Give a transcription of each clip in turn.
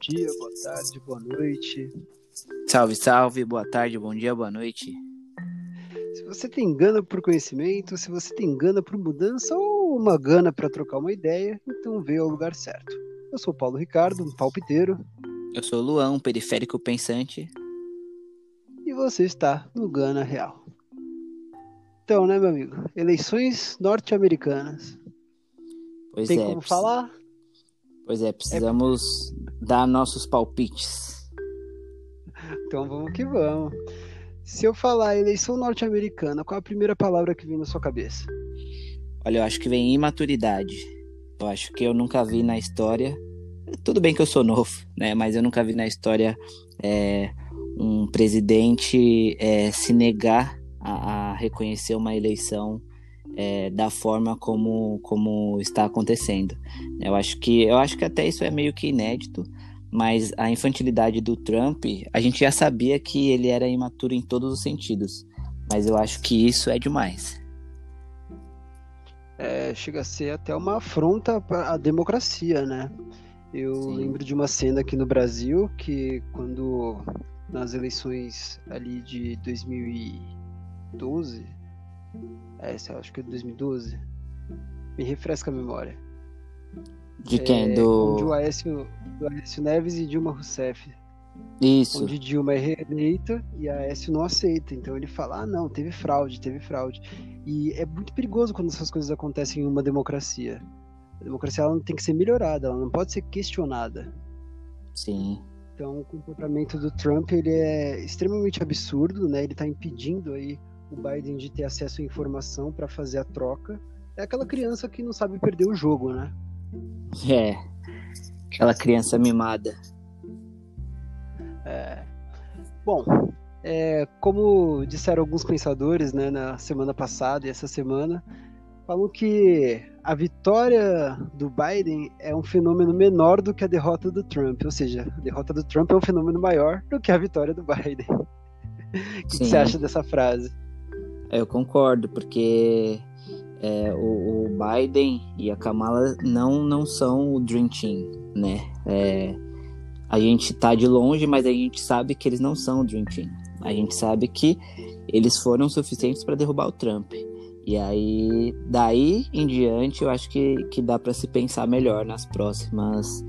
dia, boa tarde, boa noite. Salve, salve, boa tarde, bom dia, boa noite. Se você tem gana por conhecimento, se você tem gana por mudança ou uma gana para trocar uma ideia, então veio ao lugar certo. Eu sou Paulo Ricardo, um palpiteiro. Eu sou o Luan, um periférico pensante. E você está no Gana Real. Então, né, meu amigo? Eleições norte-americanas. Pois Tem é, como precis- falar? Pois é, precisamos dar nossos palpites. Então vamos que vamos. Se eu falar eleição norte-americana, qual a primeira palavra que vem na sua cabeça? Olha, eu acho que vem imaturidade. Eu acho que eu nunca vi na história. Tudo bem que eu sou novo, né? Mas eu nunca vi na história é, um presidente é, se negar a, a reconhecer uma eleição é, da forma como, como está acontecendo. Eu acho que eu acho que até isso é meio que inédito, mas a infantilidade do Trump, a gente já sabia que ele era imaturo em todos os sentidos. Mas eu acho que isso é demais. É, chega a ser até uma afronta à democracia, né? Eu Sim. lembro de uma cena aqui no Brasil que quando nas eleições ali de 2012, é, essa eu acho que é 2012, me refresca a memória. De quem? É, Do. Onde o Aécio, do Aécio Neves e Dilma Rousseff. Isso. Onde Dilma é reeleita e Aécio não aceita. Então ele fala: ah, não, teve fraude, teve fraude. E é muito perigoso quando essas coisas acontecem em uma democracia. A democracia ela não tem que ser melhorada, ela não pode ser questionada. Sim. Então o comportamento do Trump ele é extremamente absurdo, né? Ele está impedindo aí o Biden de ter acesso à informação para fazer a troca. É aquela criança que não sabe perder o jogo, né? É. Aquela criança mimada. É. Bom, é, como disseram alguns pensadores né, na semana passada e essa semana, falam que a vitória do Biden é um fenômeno menor do que a derrota do Trump. Ou seja, a derrota do Trump é um fenômeno maior do que a vitória do Biden. O que, que você acha dessa frase? Eu concordo, porque é, o, o Biden e a Kamala não, não são o Dream Team, né? É, a gente tá de longe, mas a gente sabe que eles não são o Dream Team. A gente sabe que eles foram suficientes para derrubar o Trump. E aí, daí em diante, eu acho que, que dá para se pensar melhor nas próximas,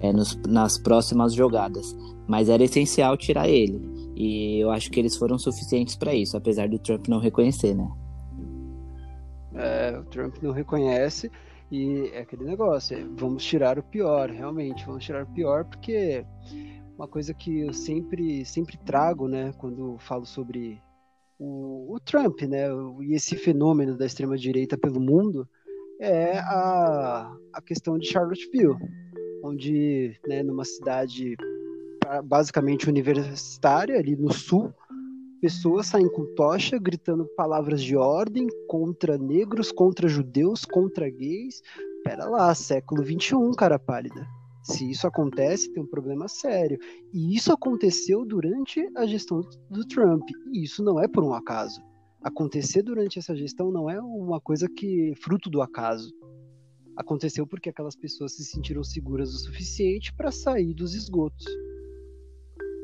é, nos- nas próximas jogadas. Mas era essencial tirar ele. E eu acho que eles foram suficientes para isso, apesar do Trump não reconhecer, né? É, o Trump não reconhece e é aquele negócio, é, vamos tirar o pior, realmente, vamos tirar o pior, porque uma coisa que eu sempre, sempre trago, né, quando falo sobre o, o Trump, né, e esse fenômeno da extrema-direita pelo mundo, é a, a questão de Charlottesville, onde, né, numa cidade basicamente universitária, ali no sul, pessoas saem com tocha gritando palavras de ordem contra negros, contra judeus, contra gays. Pera lá, século XXI, cara pálida. Se isso acontece, tem um problema sério. E isso aconteceu durante a gestão do Trump. E isso não é por um acaso. Acontecer durante essa gestão não é uma coisa que fruto do acaso. Aconteceu porque aquelas pessoas se sentiram seguras o suficiente para sair dos esgotos.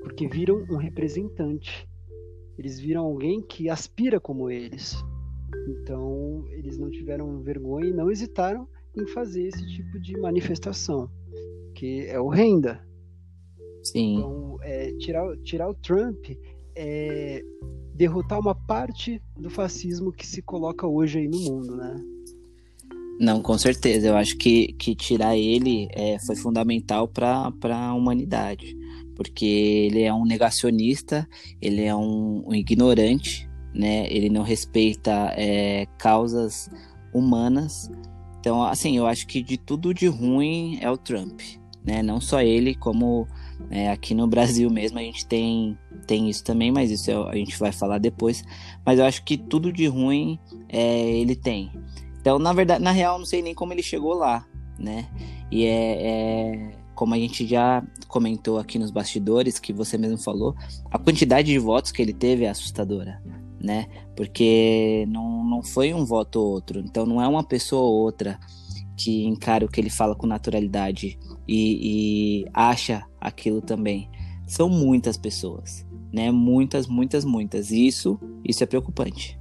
Porque viram um representante eles viram alguém que aspira como eles. Então, eles não tiveram vergonha e não hesitaram em fazer esse tipo de manifestação, que é horrenda. Sim. Então, é, tirar, tirar o Trump é derrotar uma parte do fascismo que se coloca hoje aí no mundo, né? Não, com certeza. Eu acho que, que tirar ele é, foi fundamental para a humanidade. Porque ele é um negacionista, ele é um, um ignorante, né? Ele não respeita é, causas humanas. Então, assim, eu acho que de tudo de ruim é o Trump, né? Não só ele, como é, aqui no Brasil mesmo a gente tem, tem isso também, mas isso a gente vai falar depois. Mas eu acho que tudo de ruim é, ele tem. Então, na verdade, na real, não sei nem como ele chegou lá, né? E é, é como a gente já comentou aqui nos bastidores, que você mesmo falou, a quantidade de votos que ele teve é assustadora, né? Porque não, não foi um voto ou outro. Então, não é uma pessoa ou outra que encara o que ele fala com naturalidade. e, e acha aquilo também. São muitas pessoas, né? Muitas, muitas, muitas. E isso, isso é preocupante.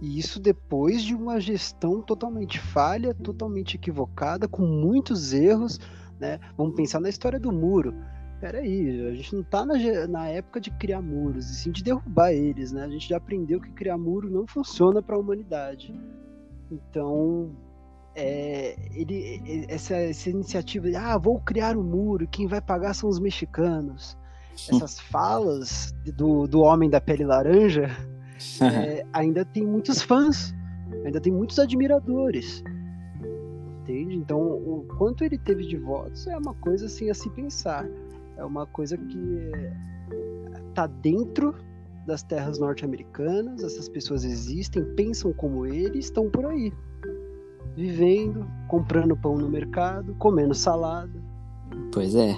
E isso depois de uma gestão totalmente falha, totalmente equivocada, com muitos erros, né? Vamos pensar na história do muro. Peraí, a gente não está na, na, época de criar muros, e sim de derrubar eles, né? A gente já aprendeu que criar muro não funciona para a humanidade. Então, é, ele, essa, essa iniciativa de, ah, vou criar um muro, quem vai pagar são os mexicanos. Essas falas do, do homem da pele laranja é, ainda tem muitos fãs, ainda tem muitos admiradores. Entende? Então, o quanto ele teve de votos é uma coisa assim a se pensar. É uma coisa que está dentro das terras norte-americanas, essas pessoas existem, pensam como ele, estão por aí, vivendo, comprando pão no mercado, comendo salada. Pois é.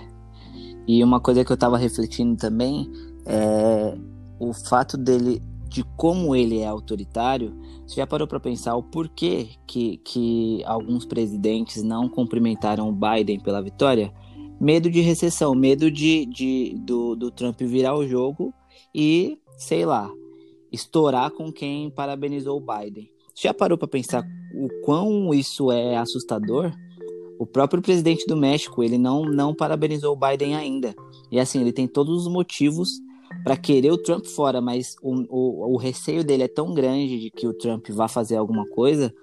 E uma coisa que eu estava refletindo também é o fato dele de como ele é autoritário, você já parou para pensar o porquê que, que alguns presidentes não cumprimentaram o Biden pela vitória? Medo de recessão, medo de, de do, do Trump virar o jogo e, sei lá, estourar com quem parabenizou o Biden. Você já parou para pensar o quão isso é assustador? O próprio presidente do México, ele não, não parabenizou o Biden ainda. E assim, ele tem todos os motivos para querer o Trump fora, mas o, o, o, receio dele é tão grande de que o Trump vá fazer alguma coisa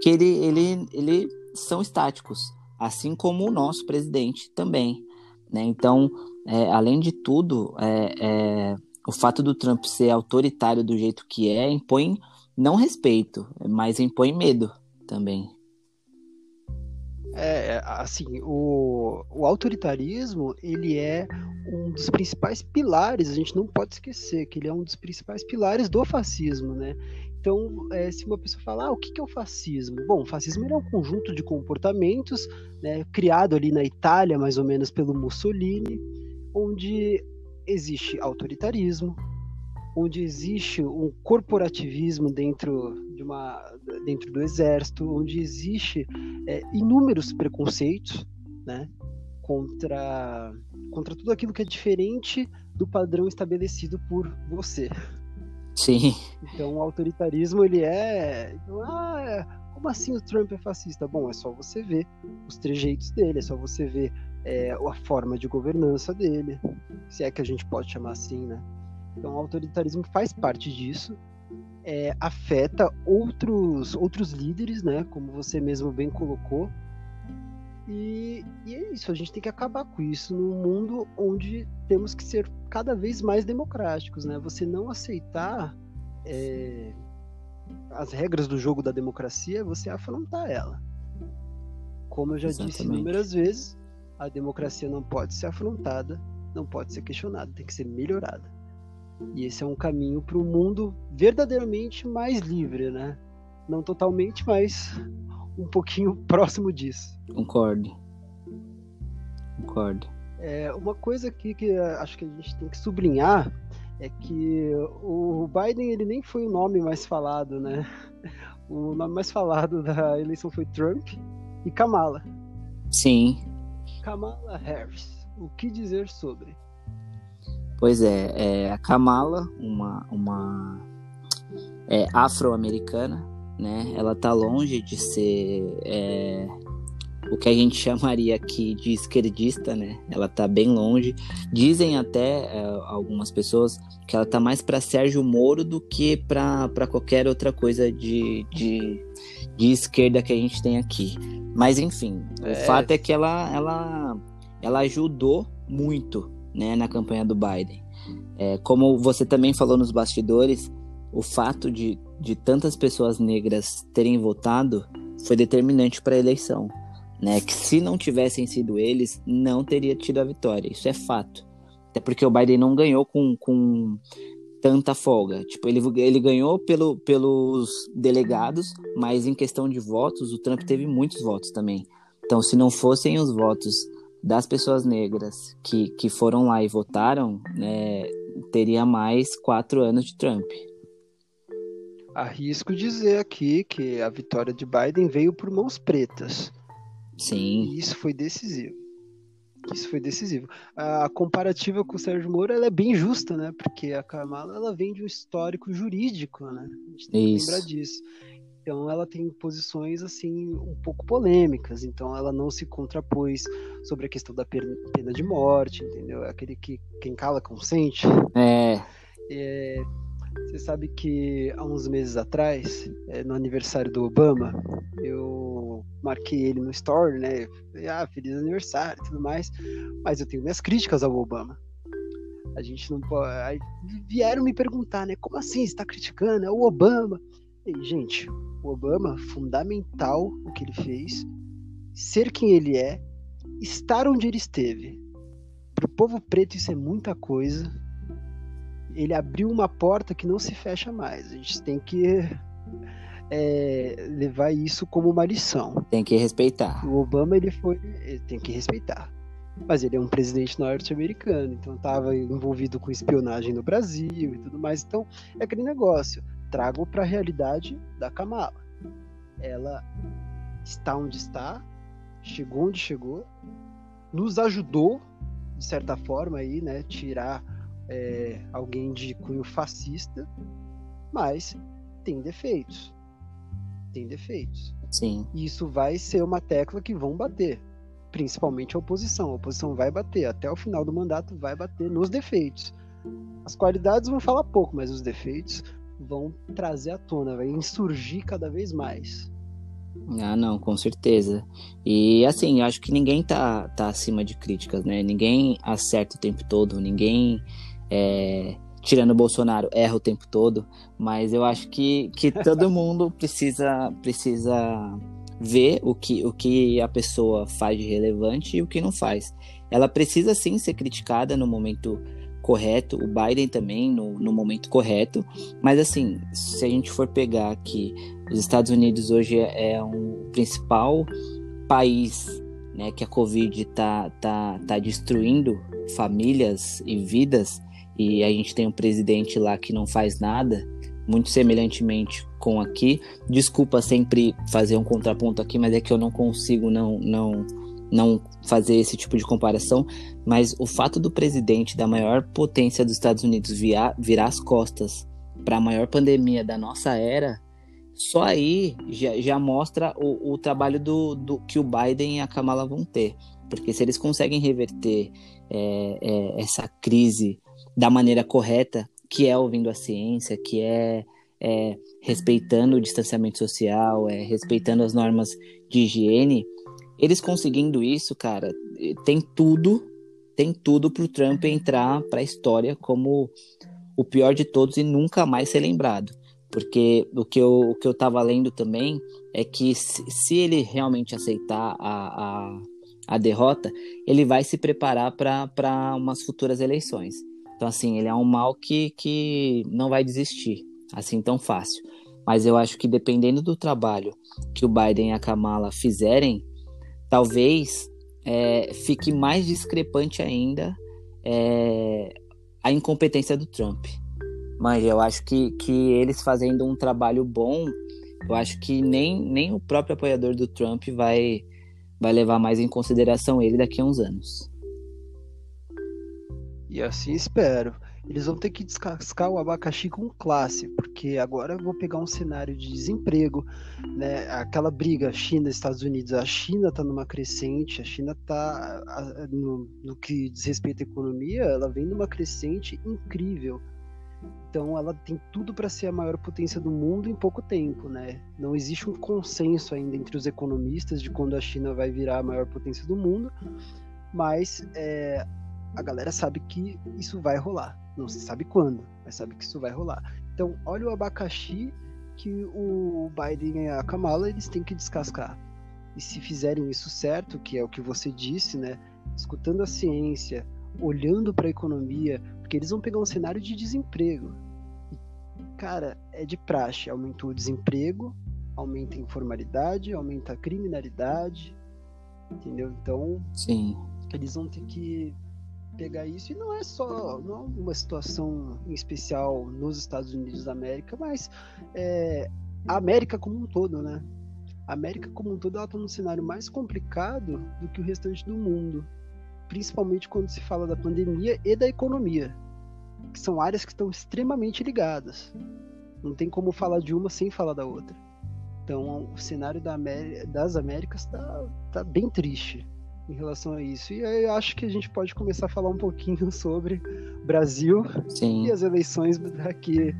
que ele, ele, ele são estáticos, assim como o nosso presidente também. Né? Então, é, além de tudo, é, é, o fato do Trump ser autoritário do jeito que é impõe não respeito, mas impõe medo também. É, é, assim, o, o autoritarismo, ele é um dos principais pilares, a gente não pode esquecer que ele é um dos principais pilares do fascismo, né? Então, é, se uma pessoa falar, ah, o que é o fascismo? Bom, o fascismo é um conjunto de comportamentos né, criado ali na Itália, mais ou menos pelo Mussolini, onde existe autoritarismo, onde existe um corporativismo dentro de uma dentro do exército, onde existe é, inúmeros preconceitos, né, contra contra tudo aquilo que é diferente do padrão estabelecido por você. Sim. Então o autoritarismo ele é, ah, é, como assim o Trump é fascista? Bom, é só você ver os trejeitos dele, é só você ver é, a forma de governança dele, se é que a gente pode chamar assim, né? Então, o autoritarismo faz parte disso, é, afeta outros, outros líderes, né? Como você mesmo bem colocou. E, e, é isso, a gente tem que acabar com isso num mundo onde temos que ser cada vez mais democráticos, né? Você não aceitar é, as regras do jogo da democracia, você afrontar ela. Como eu já Exatamente. disse inúmeras vezes, a democracia não pode ser afrontada, não pode ser questionada, tem que ser melhorada. E esse é um caminho para um mundo verdadeiramente mais livre, né? Não totalmente, mas um pouquinho próximo disso. Concordo. Concordo. É, uma coisa aqui que acho que a gente tem que sublinhar é que o Biden ele nem foi o nome mais falado, né? O nome mais falado da eleição foi Trump e Kamala. Sim. Kamala Harris. O que dizer sobre? Pois é, é a Kamala, uma, uma é, afro-americana, né? Ela tá longe de ser é, o que a gente chamaria aqui de esquerdista, né? Ela tá bem longe. Dizem até é, algumas pessoas que ela tá mais para Sérgio Moro do que para qualquer outra coisa de, de, de, esquerda que a gente tem aqui. Mas enfim, o é. fato é que ela, ela, ela ajudou muito né, na campanha do Biden. É, como você também falou nos bastidores, o fato de, de tantas pessoas negras terem votado foi determinante para a eleição. Né, que se não tivessem sido eles, não teria tido a vitória. Isso é fato. Até porque o Biden não ganhou com, com tanta folga. Tipo, ele, ele ganhou pelo, pelos delegados, mas em questão de votos, o Trump teve muitos votos também. Então, se não fossem os votos das pessoas negras que, que foram lá e votaram, né, teria mais quatro anos de Trump. Arrisco dizer aqui que a vitória de Biden veio por mãos pretas. Sim. E isso foi decisivo. Isso foi decisivo. A comparativa com o Sérgio Moro ela é bem justa, né? Porque a Kamala ela vem de um histórico jurídico, né? A gente tem isso. que lembrar disso. Então ela tem posições assim um pouco polêmicas, então ela não se contrapôs sobre a questão da pena de morte, entendeu? É aquele que quem cala consente. É. é você sabe que há uns meses atrás, é, no aniversário do Obama, eu marquei ele no store, né? Falei, ah, feliz aniversário e tudo mais. Mas eu tenho minhas críticas ao Obama. A gente não pode. Aí vieram me perguntar, né? Como assim? Você está criticando? É o Obama. E, gente, o Obama, fundamental o que ele fez, ser quem ele é, estar onde ele esteve. Para o povo preto, isso é muita coisa ele abriu uma porta que não se fecha mais. A gente tem que é, levar isso como uma lição. Tem que respeitar. O Obama ele foi, ele tem que respeitar. Mas ele é um presidente norte-americano, então estava envolvido com espionagem no Brasil e tudo mais. Então é aquele negócio. Trago para a realidade da Kamala. Ela está onde está, chegou onde chegou, nos ajudou de certa forma aí, né, tirar é, alguém de cunho fascista, mas tem defeitos. Tem defeitos. Sim. E isso vai ser uma tecla que vão bater, principalmente a oposição. A oposição vai bater, até o final do mandato vai bater nos defeitos. As qualidades vão falar pouco, mas os defeitos vão trazer à tona, vai insurgir cada vez mais. Ah, não, com certeza. E assim, eu acho que ninguém tá, tá acima de críticas, né? Ninguém acerta o tempo todo, ninguém é, tirando o Bolsonaro, erra o tempo todo, mas eu acho que, que todo mundo precisa, precisa ver o que, o que a pessoa faz de relevante e o que não faz. Ela precisa sim ser criticada no momento correto, o Biden também no, no momento correto, mas assim, se a gente for pegar que os Estados Unidos hoje é, é um principal país né, que a Covid está tá, tá destruindo famílias e vidas, e a gente tem um presidente lá que não faz nada, muito semelhantemente com aqui. Desculpa sempre fazer um contraponto aqui, mas é que eu não consigo não não não fazer esse tipo de comparação, mas o fato do presidente da maior potência dos Estados Unidos virar, virar as costas para a maior pandemia da nossa era, só aí já, já mostra o, o trabalho do, do, que o Biden e a Kamala vão ter. Porque se eles conseguem reverter é, é, essa crise da maneira correta, que é ouvindo a ciência, que é, é respeitando o distanciamento social, é respeitando as normas de higiene, eles conseguindo isso, cara, tem tudo, tem tudo pro Trump entrar para a história como o pior de todos e nunca mais ser lembrado. Porque o que eu, o que eu tava lendo também é que se, se ele realmente aceitar a, a, a derrota, ele vai se preparar para umas futuras eleições. Então, assim, ele é um mal que, que não vai desistir assim tão fácil. Mas eu acho que dependendo do trabalho que o Biden e a Kamala fizerem, talvez é, fique mais discrepante ainda é, a incompetência do Trump. Mas eu acho que, que eles fazendo um trabalho bom, eu acho que nem, nem o próprio apoiador do Trump vai, vai levar mais em consideração ele daqui a uns anos. E assim espero. Eles vão ter que descascar o abacaxi com classe, porque agora eu vou pegar um cenário de desemprego, né? Aquela briga China-Estados Unidos, a China está numa crescente, a China está no, no que diz respeito à economia, ela vem numa crescente incrível. Então ela tem tudo para ser a maior potência do mundo em pouco tempo, né? Não existe um consenso ainda entre os economistas de quando a China vai virar a maior potência do mundo, mas é, a galera sabe que isso vai rolar. Não se sabe quando, mas sabe que isso vai rolar. Então, olha o abacaxi que o Biden e a Kamala eles têm que descascar. E se fizerem isso certo, que é o que você disse, né? Escutando a ciência, olhando para a economia, porque eles vão pegar um cenário de desemprego. E, cara, é de praxe, aumentou o desemprego, aumenta a informalidade, aumenta a criminalidade, entendeu? Então, Sim. eles vão ter que pegar isso e não é só não é uma situação em especial nos Estados Unidos da América, mas é, a América como um todo, né? a América como um todo ela está num cenário mais complicado do que o restante do mundo, principalmente quando se fala da pandemia e da economia, que são áreas que estão extremamente ligadas. Não tem como falar de uma sem falar da outra. Então, o cenário da América, das Américas está tá bem triste em relação a isso. E aí eu acho que a gente pode começar a falar um pouquinho sobre Brasil Sim. e as eleições aqui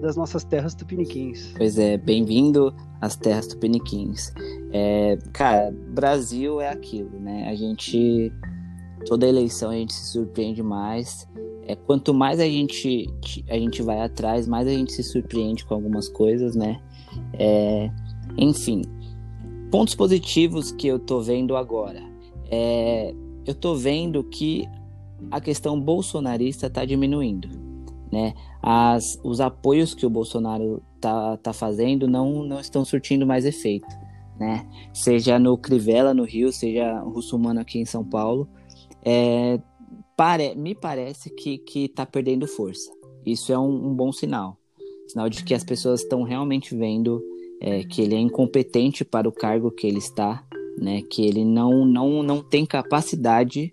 das nossas terras tupiniquins. Pois é, bem-vindo às terras tupiniquins. É, cara, Brasil é aquilo, né? A gente toda eleição a gente se surpreende mais. É, quanto mais a gente a gente vai atrás, mais a gente se surpreende com algumas coisas, né? É, enfim, pontos positivos que eu tô vendo agora. É, eu tô vendo que a questão bolsonarista está diminuindo, né? As, os apoios que o Bolsonaro tá, tá fazendo não, não estão surtindo mais efeito, né? Seja no Crivella, no Rio, seja Russumano aqui em São Paulo, é, pare, me parece que, que tá perdendo força. Isso é um, um bom sinal. Sinal de que as pessoas estão realmente vendo é, que ele é incompetente para o cargo que ele está, né? Que ele não, não, não tem capacidade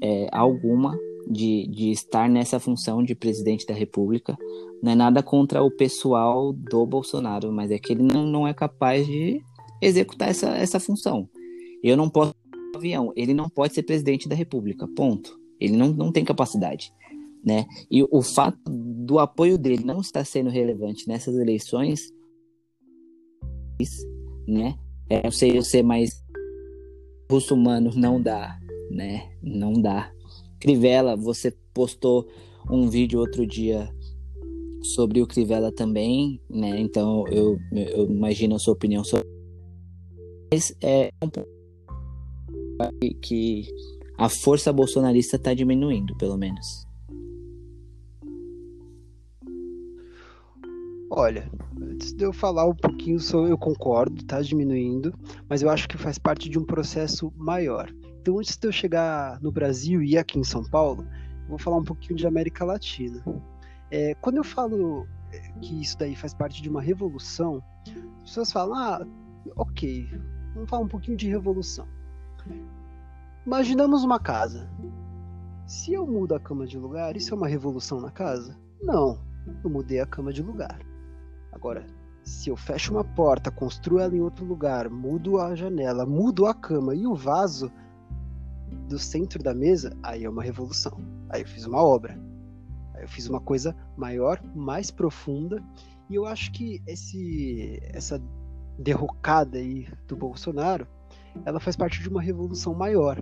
é, alguma de, de estar nessa função de presidente da República. Não é nada contra o pessoal do Bolsonaro, mas é que ele não, não é capaz de executar essa, essa função. Eu não posso avião, ele não pode ser presidente da República, ponto. Ele não, não tem capacidade, né? E o fato do apoio dele não estar sendo relevante nessas eleições, né? É, eu sei, eu sei, mas russo-humano não dá, né? Não dá. Crivella, você postou um vídeo outro dia sobre o Crivella também, né? Então eu, eu imagino a sua opinião sobre. Mas é um pouco que a força bolsonarista está diminuindo, pelo menos. Olha, antes de eu falar um pouquinho sobre, eu concordo, está diminuindo, mas eu acho que faz parte de um processo maior. Então, antes de eu chegar no Brasil e aqui em São Paulo, vou falar um pouquinho de América Latina. É, quando eu falo é, que isso daí faz parte de uma revolução, as pessoas falam, ah, ok, vamos falar um pouquinho de revolução. Imaginamos uma casa. Se eu mudo a cama de lugar, isso é uma revolução na casa? Não, eu mudei a cama de lugar. Agora, se eu fecho uma porta, construo ela em outro lugar, mudo a janela, mudo a cama e o vaso, do centro da mesa, aí é uma revolução. Aí eu fiz uma obra. Aí eu fiz uma coisa maior, mais profunda. E eu acho que esse, essa derrocada aí do Bolsonaro, ela faz parte de uma revolução maior.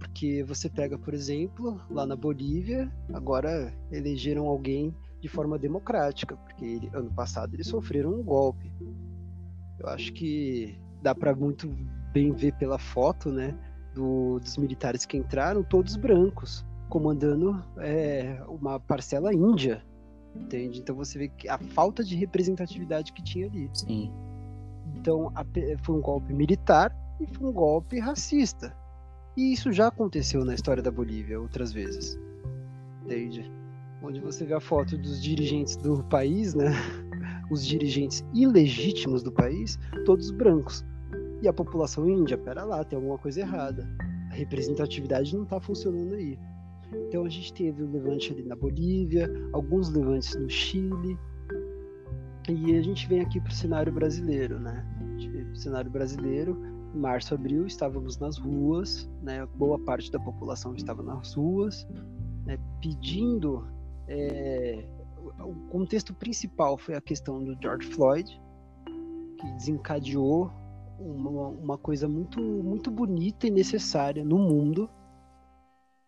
Porque você pega, por exemplo, lá na Bolívia, agora elegeram alguém de forma democrática, porque ele, ano passado eles sofreram um golpe. Eu acho que dá para muito bem ver pela foto, né? do, dos militares que entraram, todos brancos, comandando é, uma parcela índia. Entende? Então você vê que a falta de representatividade que tinha ali. Sim. Então a, foi um golpe militar e foi um golpe racista. E isso já aconteceu na história da Bolívia outras vezes. Entende? Onde você vê a foto dos dirigentes do país, né? Os dirigentes ilegítimos do país, todos brancos. E a população índia, pera lá, tem alguma coisa errada. A representatividade não está funcionando aí. Então a gente teve o levante ali na Bolívia, alguns levantes no Chile. E a gente vem aqui para o cenário brasileiro, né? A gente o cenário brasileiro. Em março, abril, estávamos nas ruas, né? Boa parte da população estava nas ruas, né? pedindo. É... O contexto principal foi a questão do George Floyd, que desencadeou uma, uma coisa muito, muito bonita e necessária no mundo.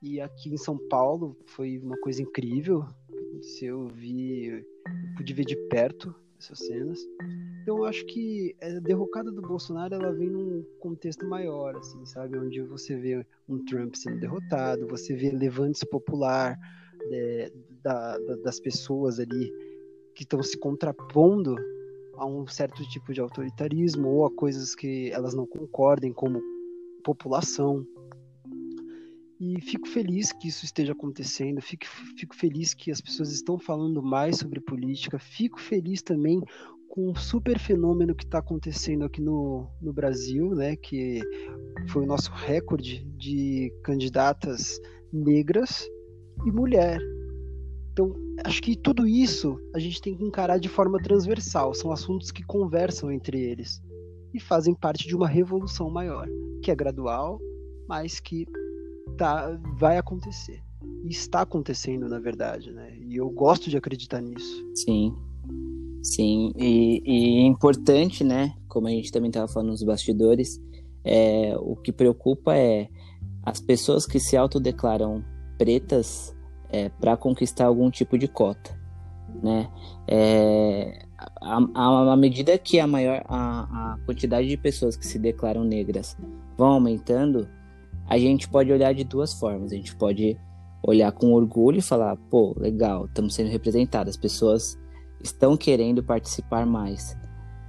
E aqui em São Paulo foi uma coisa incrível. Se eu vi, eu pude ver de perto essas cenas. Então eu acho que a derrocada do Bolsonaro ela vem num contexto maior, assim, sabe? Onde você vê um Trump sendo derrotado, você vê levantes popular é, da, da, das pessoas ali que estão se contrapondo a um certo tipo de autoritarismo ou a coisas que elas não concordem como população. E fico feliz que isso esteja acontecendo, fico, fico feliz que as pessoas estão falando mais sobre política, fico feliz também com um super fenômeno que está acontecendo aqui no, no Brasil, né, que foi o nosso recorde de candidatas negras e mulher. Então, acho que tudo isso a gente tem que encarar de forma transversal. São assuntos que conversam entre eles e fazem parte de uma revolução maior, que é gradual, mas que tá, vai acontecer. E está acontecendo, na verdade, né? E eu gosto de acreditar nisso. Sim. Sim, e, e é importante, né? Como a gente também estava falando nos bastidores, é, o que preocupa é as pessoas que se autodeclaram pretas é, para conquistar algum tipo de cota, né? É, à medida que a maior a, a quantidade de pessoas que se declaram negras vão aumentando, a gente pode olhar de duas formas. A gente pode olhar com orgulho e falar, pô, legal, estamos sendo representadas, as pessoas estão querendo participar mais.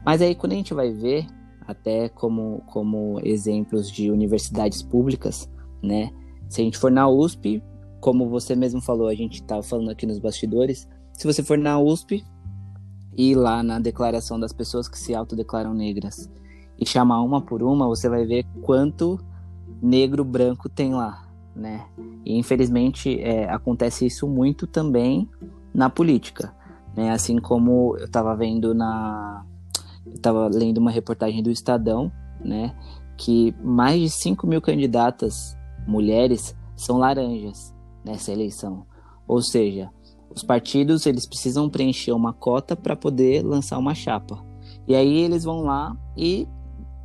Mas aí quando a gente vai ver, até como, como exemplos de universidades públicas, né? Se a gente for na USP, como você mesmo falou, a gente estava falando aqui nos bastidores, se você for na USP e lá na declaração das pessoas que se autodeclaram negras e chamar uma por uma, você vai ver quanto negro branco tem lá, né? E infelizmente é, acontece isso muito também na política, né? Assim como eu estava vendo na, eu estava lendo uma reportagem do Estadão, né? Que mais de 5 mil candidatas mulheres são laranjas nessa eleição, ou seja, os partidos eles precisam preencher uma cota para poder lançar uma chapa. E aí eles vão lá e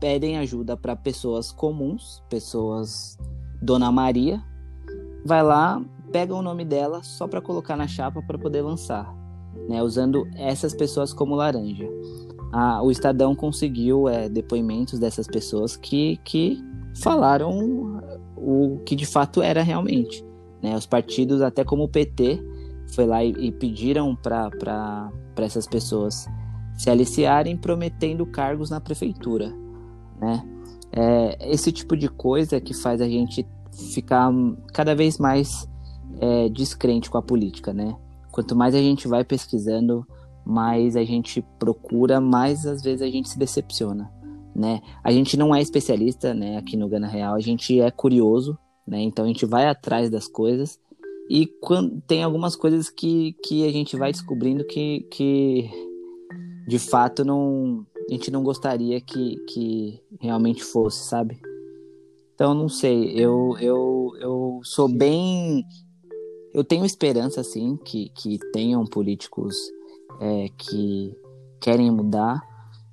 pedem ajuda para pessoas comuns, pessoas Dona Maria, vai lá, pega o nome dela só para colocar na chapa para poder lançar, né, usando essas pessoas como laranja. o Estadão conseguiu é, depoimentos dessas pessoas que, que falaram o que de fato era realmente. Né? Os partidos, até como o PT, foi lá e, e pediram para essas pessoas se aliciarem prometendo cargos na prefeitura né? É, esse tipo de coisa que faz a gente ficar cada vez mais é, descrente com a política, né? Quanto mais a gente vai pesquisando, mais a gente procura, mais às vezes a gente se decepciona, né? A gente não é especialista, né? Aqui no Gana Real, a gente é curioso, né? Então a gente vai atrás das coisas e quando tem algumas coisas que, que a gente vai descobrindo que, que de fato não a gente não gostaria que, que realmente fosse, sabe? Então, não sei, eu, eu, eu sou bem. Eu tenho esperança, assim, que, que tenham políticos é, que querem mudar,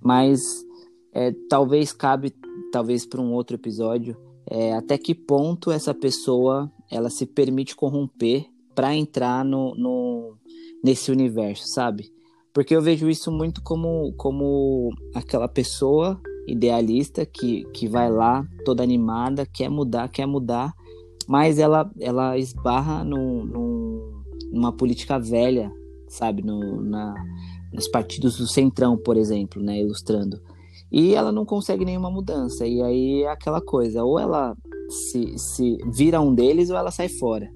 mas é, talvez cabe, talvez para um outro episódio, é, até que ponto essa pessoa ela se permite corromper para entrar no, no, nesse universo, sabe? Porque eu vejo isso muito como, como aquela pessoa idealista que, que vai lá toda animada, quer mudar, quer mudar, mas ela, ela esbarra no, no, numa política velha, sabe? No, na, nos partidos do Centrão, por exemplo, né? Ilustrando. E ela não consegue nenhuma mudança. E aí é aquela coisa, ou ela se, se vira um deles ou ela sai fora.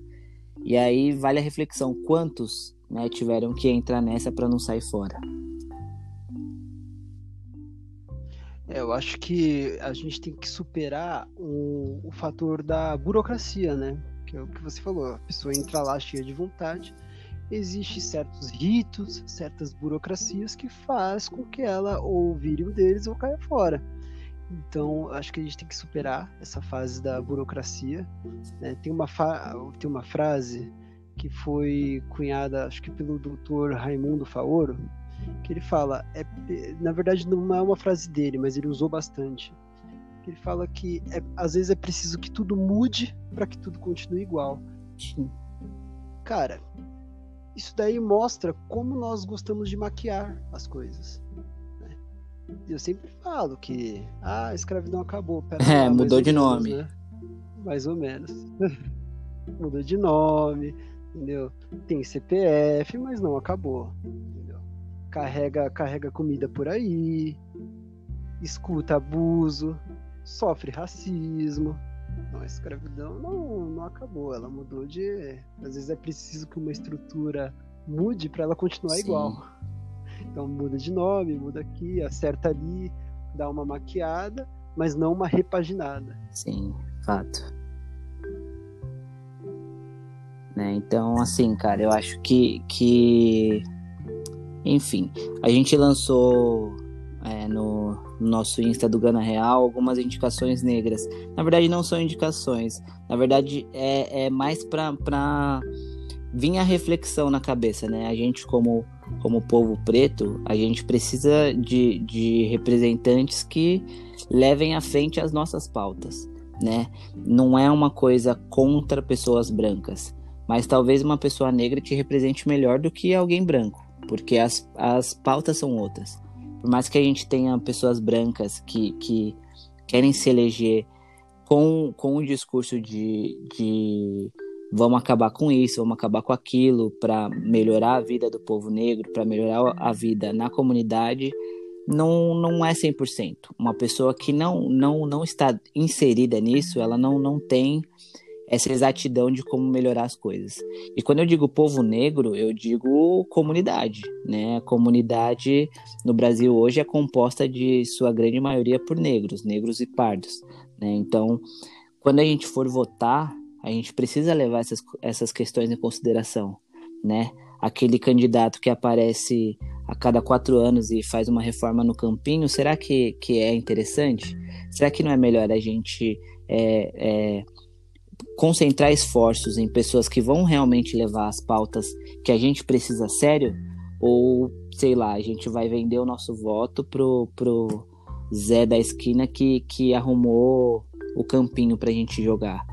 E aí vale a reflexão, quantos né, tiveram que entrar nessa para não sair fora. É, eu acho que a gente tem que superar o, o fator da burocracia, né? Que é o que você falou. A pessoa entra lá cheia de vontade, existe certos ritos, certas burocracias que faz com que ela ou vire um deles ou caia fora. Então, acho que a gente tem que superar essa fase da burocracia. Né? Tem, uma tem uma frase que foi cunhada, acho que pelo doutor Raimundo Faoro, que ele fala, é, na verdade não é uma frase dele, mas ele usou bastante. Ele fala que é, às vezes é preciso que tudo mude para que tudo continue igual. Cara, isso daí mostra como nós gostamos de maquiar as coisas. Né? Eu sempre falo que ah, a escravidão acabou. Pera é, lá, mudou de menos, nome. Né? Mais ou menos. mudou de nome entendeu? Tem CPF, mas não acabou, entendeu? Carrega, carrega comida por aí, escuta abuso, sofre racismo. Não, a escravidão não, não acabou, ela mudou de. Às vezes é preciso que uma estrutura mude para ela continuar Sim. igual. Então muda de nome, muda aqui, acerta ali, dá uma maquiada, mas não uma repaginada. Sim, fato. Né? Então, assim, cara, eu acho que, que. Enfim, a gente lançou é, no, no nosso Insta do Gana Real algumas indicações negras. Na verdade, não são indicações. Na verdade, é, é mais pra, pra vir a reflexão na cabeça, né? A gente, como, como povo preto, a gente precisa de, de representantes que levem à frente as nossas pautas, né? Não é uma coisa contra pessoas brancas mas talvez uma pessoa negra te represente melhor do que alguém branco, porque as, as pautas são outras. Por mais que a gente tenha pessoas brancas que, que querem se eleger com, com o discurso de, de vamos acabar com isso, vamos acabar com aquilo, para melhorar a vida do povo negro, para melhorar a vida na comunidade, não, não é 100%. Uma pessoa que não, não, não está inserida nisso, ela não, não tem essa exatidão de como melhorar as coisas. E quando eu digo povo negro, eu digo comunidade, né? A comunidade no Brasil hoje é composta de sua grande maioria por negros, negros e pardos, né? Então, quando a gente for votar, a gente precisa levar essas, essas questões em consideração, né? Aquele candidato que aparece a cada quatro anos e faz uma reforma no campinho, será que, que é interessante? Será que não é melhor a gente é, é, concentrar esforços em pessoas que vão realmente levar as pautas que a gente precisa sério, ou sei lá, a gente vai vender o nosso voto pro, pro Zé da esquina que, que arrumou o campinho pra gente jogar.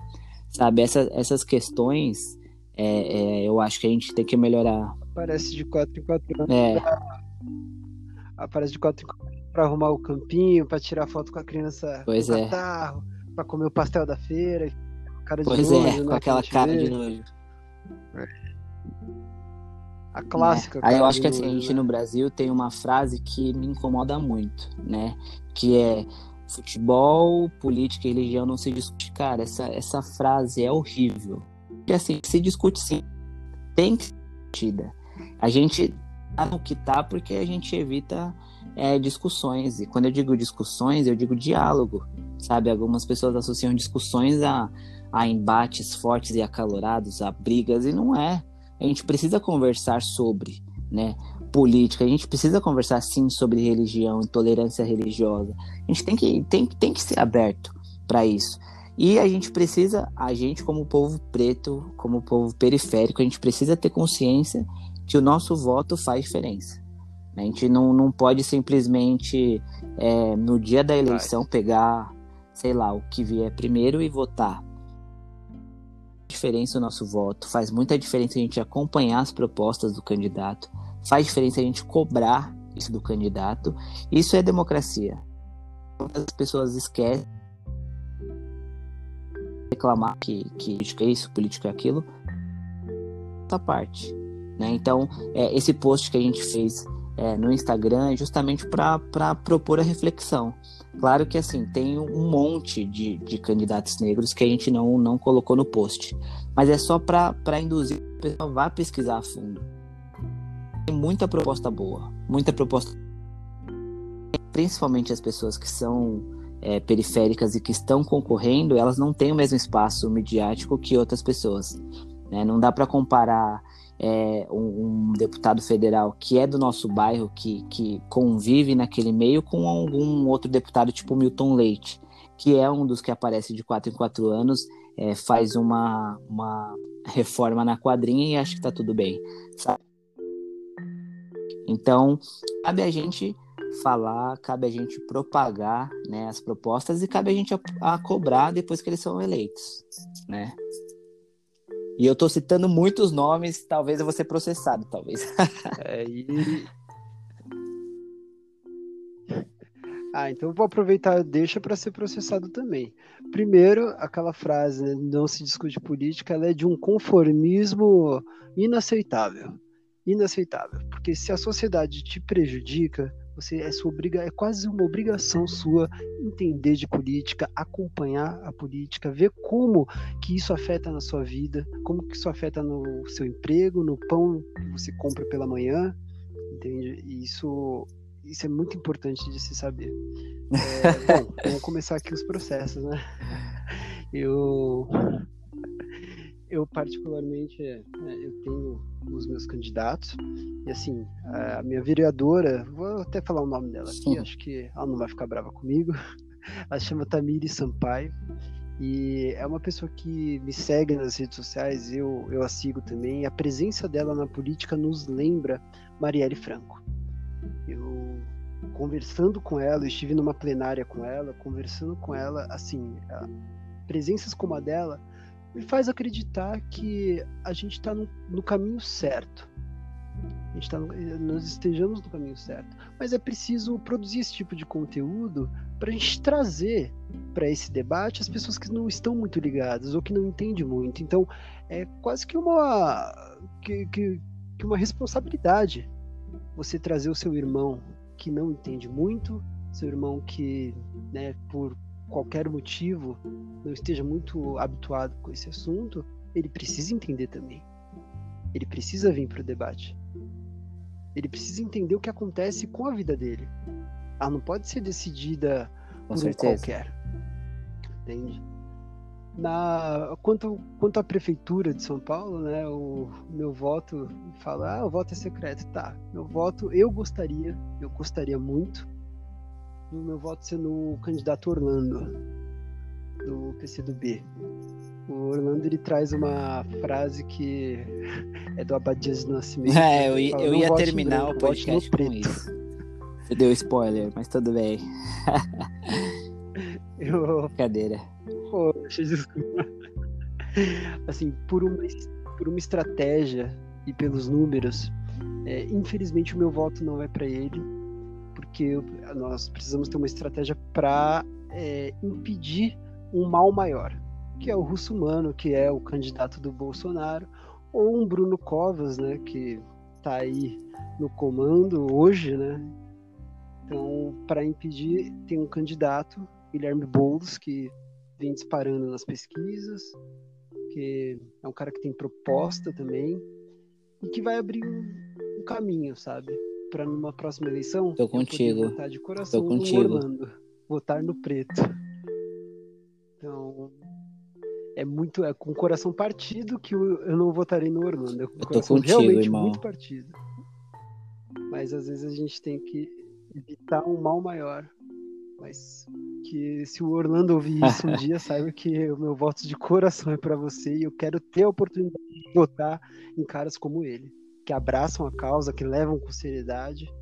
Sabe, Essa, essas questões é, é, eu acho que a gente tem que melhorar. Aparece de 4 em 4 anos. É. Pra... Aparece de 4 em 4 anos pra arrumar o campinho, pra tirar foto com a criança pois no é. catarro, pra comer o pastel da feira cara pois de é, nojo, com né, aquela cara vê. de nojo. A clássica. É. Aí eu acho que assim, nojo, a gente né? no Brasil tem uma frase que me incomoda muito, né? Que é futebol, política e religião não se discute. Cara, essa, essa frase é horrível. Porque assim, se discute sim, tem que ser discutida. A gente tá no que tá porque a gente evita é, discussões. E quando eu digo discussões, eu digo diálogo. Sabe? Algumas pessoas associam discussões a a embates fortes e acalorados, a brigas, e não é. A gente precisa conversar sobre, né? Política, a gente precisa conversar sim sobre religião, intolerância religiosa. A gente tem que, tem, tem que ser aberto para isso. E a gente precisa, a gente como povo preto, como povo periférico, a gente precisa ter consciência que o nosso voto faz diferença. A gente não, não pode simplesmente, é, no dia da eleição, pegar, sei lá, o que vier primeiro e votar diferença o nosso voto, faz muita diferença a gente acompanhar as propostas do candidato, faz diferença a gente cobrar isso do candidato. Isso é democracia. As pessoas esquecem reclamar que, que política é isso, política é aquilo, outra parte. Né? Então, é, esse post que a gente fez é, no Instagram justamente para propor a reflexão. Claro que assim, tem um monte de, de candidatos negros que a gente não, não colocou no post. Mas é só para induzir a pessoa vá pesquisar a fundo. Tem muita proposta boa, muita proposta. Principalmente as pessoas que são é, periféricas e que estão concorrendo, elas não têm o mesmo espaço midiático que outras pessoas. Né? Não dá para comparar é, um, um, deputado federal que é do nosso bairro, que, que convive naquele meio, com algum outro deputado tipo Milton Leite, que é um dos que aparece de quatro em quatro anos, é, faz uma, uma reforma na quadrinha e acha que está tudo bem. Sabe? Então, cabe a gente falar, cabe a gente propagar né, as propostas e cabe a gente a, a cobrar depois que eles são eleitos, né? E eu tô citando muitos nomes, talvez eu vou ser processado, talvez. é, e... Ah, então eu vou aproveitar, deixa para ser processado também. Primeiro, aquela frase, né, não se discute política, ela é de um conformismo inaceitável. Inaceitável. Porque se a sociedade te prejudica, você é sua obriga, é quase uma obrigação sua entender de política, acompanhar a política, ver como que isso afeta na sua vida, como que isso afeta no seu emprego, no pão que você compra pela manhã, entende? E isso, isso é muito importante de se saber. É, bom, vamos começar aqui os processos, né? Eu, eu particularmente, é, eu tenho os meus candidatos e assim, a minha vereadora, vou até falar o nome dela aqui, acho que ela não vai ficar brava comigo. Ela chama Tamiri Sampaio e é uma pessoa que me segue nas redes sociais, eu, eu a sigo também. A presença dela na política nos lembra Marielle Franco. Eu conversando com ela, estive numa plenária com ela, conversando com ela, assim, presenças como a dela me faz acreditar que a gente está no, no caminho certo a gente tá, nós estejamos no caminho certo. Mas é preciso produzir esse tipo de conteúdo para a gente trazer para esse debate as pessoas que não estão muito ligadas ou que não entendem muito. Então, é quase que uma, que, que, que uma responsabilidade você trazer o seu irmão que não entende muito, seu irmão que, né, por qualquer motivo, não esteja muito habituado com esse assunto, ele precisa entender também. Ele precisa vir para o debate. Ele precisa entender o que acontece com a vida dele. Ela não pode ser decidida com por certeza. um qualquer. Entende? Na, quanto, quanto à prefeitura de São Paulo, né, o meu voto fala, ah, o voto é secreto, tá? Meu voto, eu gostaria, eu gostaria muito do meu voto ser no candidato Orlando do PCdoB. O Orlando ele traz uma frase que é do Abadias do Nascimento. É, eu, fala, eu ia terminar branco, o podcast com isso. Você deu spoiler, mas tudo bem. eu... Cadeira. Poxa, desculpa. Assim, por uma, por uma estratégia e pelos números, é, infelizmente o meu voto não vai para ele, porque nós precisamos ter uma estratégia para é, impedir um mal maior que é o Russumano, que é o candidato do Bolsonaro, ou um Bruno Covas, né, que está aí no comando hoje, né? Então, para impedir, tem um candidato, Guilherme Boulos, que vem disparando nas pesquisas, que é um cara que tem proposta também e que vai abrir um, um caminho, sabe? Para numa próxima eleição, Tô contigo. votar de coração Tô contigo. no Orlando, votar no preto. Então, é muito é com o coração partido que eu, eu não votarei no Orlando. É com o coração contigo, realmente irmão. muito partido. Mas às vezes a gente tem que evitar um mal maior. Mas que se o Orlando ouvir isso um dia, saiba que o meu voto de coração é para você e eu quero ter a oportunidade de votar em caras como ele, que abraçam a causa, que levam com seriedade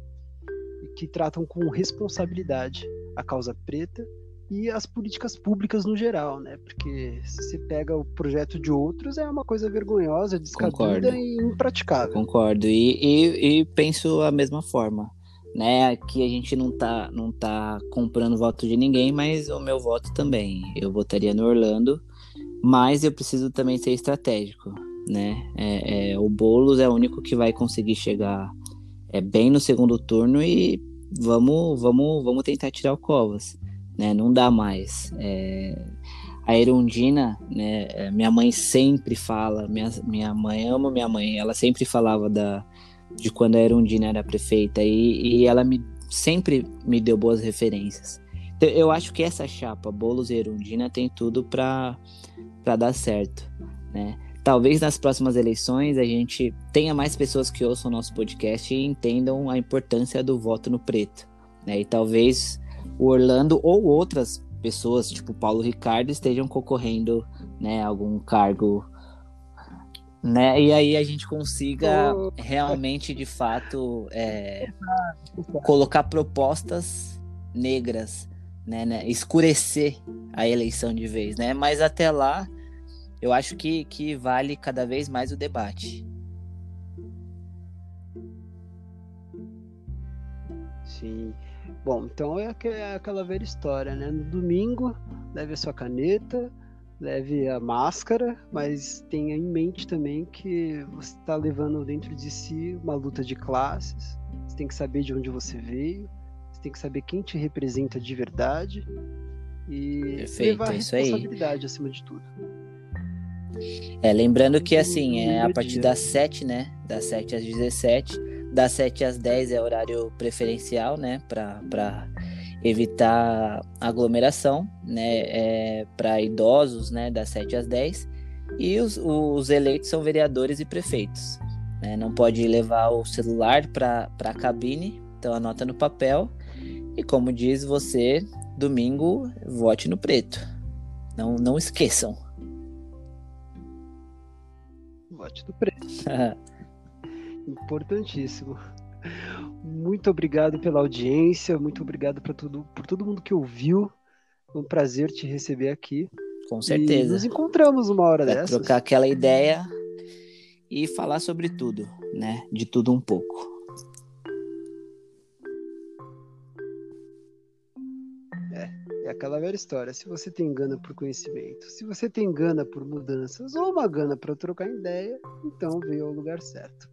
e que tratam com responsabilidade a causa preta e as políticas públicas no geral, né? Porque se você pega o projeto de outros, é uma coisa vergonhosa, descabida e impraticável. Concordo. E, e, e, penso a mesma forma. Né? Aqui a gente não tá, não tá comprando voto de ninguém, mas o meu voto também. Eu votaria no Orlando, mas eu preciso também ser estratégico. Né? É, é, o Boulos é o único que vai conseguir chegar é, bem no segundo turno e vamos, vamos, vamos tentar tirar o Covas né? Não dá mais. É... A Erundina, né? É, minha mãe sempre fala, minha, minha mãe, amo minha mãe, ela sempre falava da, de quando a Erundina era prefeita e, e ela me, sempre me deu boas referências. Então, eu acho que essa chapa, Boulos e Erundina, tem tudo para dar certo, né? Talvez nas próximas eleições a gente tenha mais pessoas que ouçam o nosso podcast e entendam a importância do voto no preto, né? E talvez o Orlando ou outras pessoas, tipo Paulo Ricardo, estejam concorrendo, né, algum cargo, né? E aí a gente consiga realmente, de fato, é, colocar propostas negras, né, né, escurecer a eleição de vez, né? Mas até lá, eu acho que, que vale cada vez mais o debate. Sim. Bom, então é, é aquela velha história, né? No domingo, leve a sua caneta, leve a máscara, mas tenha em mente também que você está levando dentro de si uma luta de classes. Você tem que saber de onde você veio, você tem que saber quem te representa de verdade e Perfeito, levar a é responsabilidade acima de tudo. É, lembrando que assim, é a partir das 7, né? Das 7 às 17 das 7 às 10 é horário preferencial, né, para evitar aglomeração, né, é, para idosos, né, das 7 às 10. E os, os eleitos são vereadores e prefeitos. Né? Não pode levar o celular para a cabine, então anota no papel. E como diz você, domingo, vote no preto. Não, não esqueçam. Vote no preto. Importantíssimo. Muito obrigado pela audiência, muito obrigado por, tudo, por todo mundo que ouviu. Foi um prazer te receber aqui. Com certeza. E nos encontramos uma hora pra dessa. Trocar aquela ideia e falar sobre tudo, né? De tudo um pouco. Aquela velha história. Se você tem gana por conhecimento, se você tem gana por mudanças ou uma gana para trocar ideia, então veio ao lugar certo.